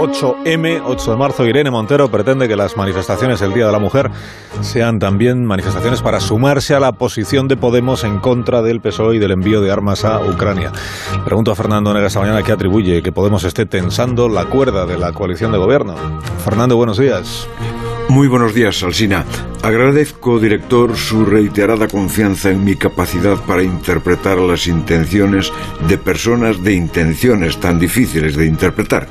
8M, 8 de marzo, Irene Montero pretende que las manifestaciones el Día de la Mujer sean también manifestaciones para sumarse a la posición de Podemos en contra del PSOE y del envío de armas a Ucrania. Pregunto a Fernando Nega esta mañana qué atribuye que Podemos esté tensando la cuerda de la coalición de gobierno. Fernando, buenos días. Muy buenos días, Alsina. Agradezco, director, su reiterada confianza en mi capacidad para interpretar las intenciones de personas de intenciones tan difíciles de interpretar.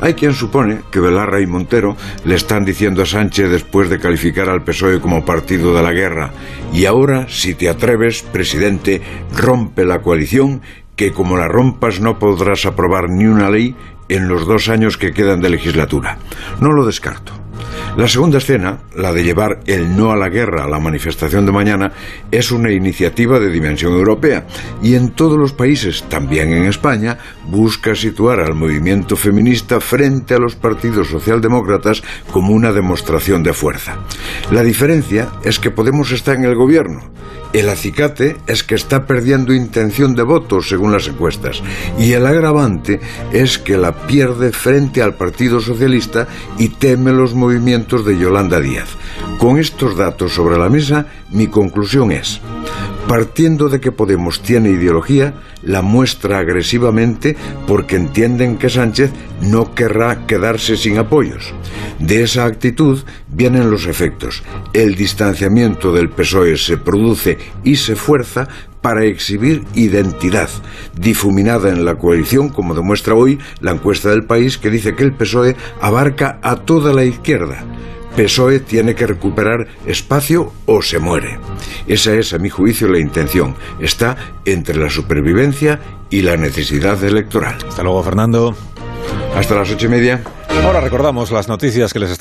Hay quien supone que Belarra y Montero le están diciendo a Sánchez después de calificar al PSOE como partido de la guerra. Y ahora, si te atreves, presidente, rompe la coalición que como la rompas no podrás aprobar ni una ley en los dos años que quedan de legislatura. No lo descarto. La segunda escena, la de llevar el no a la guerra a la manifestación de mañana, es una iniciativa de dimensión europea. Y en todos los países, también en España, busca situar al movimiento feminista frente a los partidos socialdemócratas como una demostración de fuerza. La diferencia es que Podemos estar en el gobierno. El acicate es que está perdiendo intención de voto según las encuestas. Y el agravante es que la pierde frente al Partido Socialista y teme los movimientos de Yolanda Díaz. Con estos datos sobre la mesa, mi conclusión es, partiendo de que Podemos tiene ideología, la muestra agresivamente porque entienden que Sánchez no querrá quedarse sin apoyos. De esa actitud vienen los efectos. El distanciamiento del PSOE se produce y se fuerza para exhibir identidad, difuminada en la coalición, como demuestra hoy la encuesta del país que dice que el PSOE abarca a toda la izquierda. PSOE tiene que recuperar espacio o se muere. Esa es, a mi juicio, la intención. Está entre la supervivencia y la necesidad electoral. Hasta luego, Fernando. Hasta las ocho y media. Ahora recordamos las noticias que les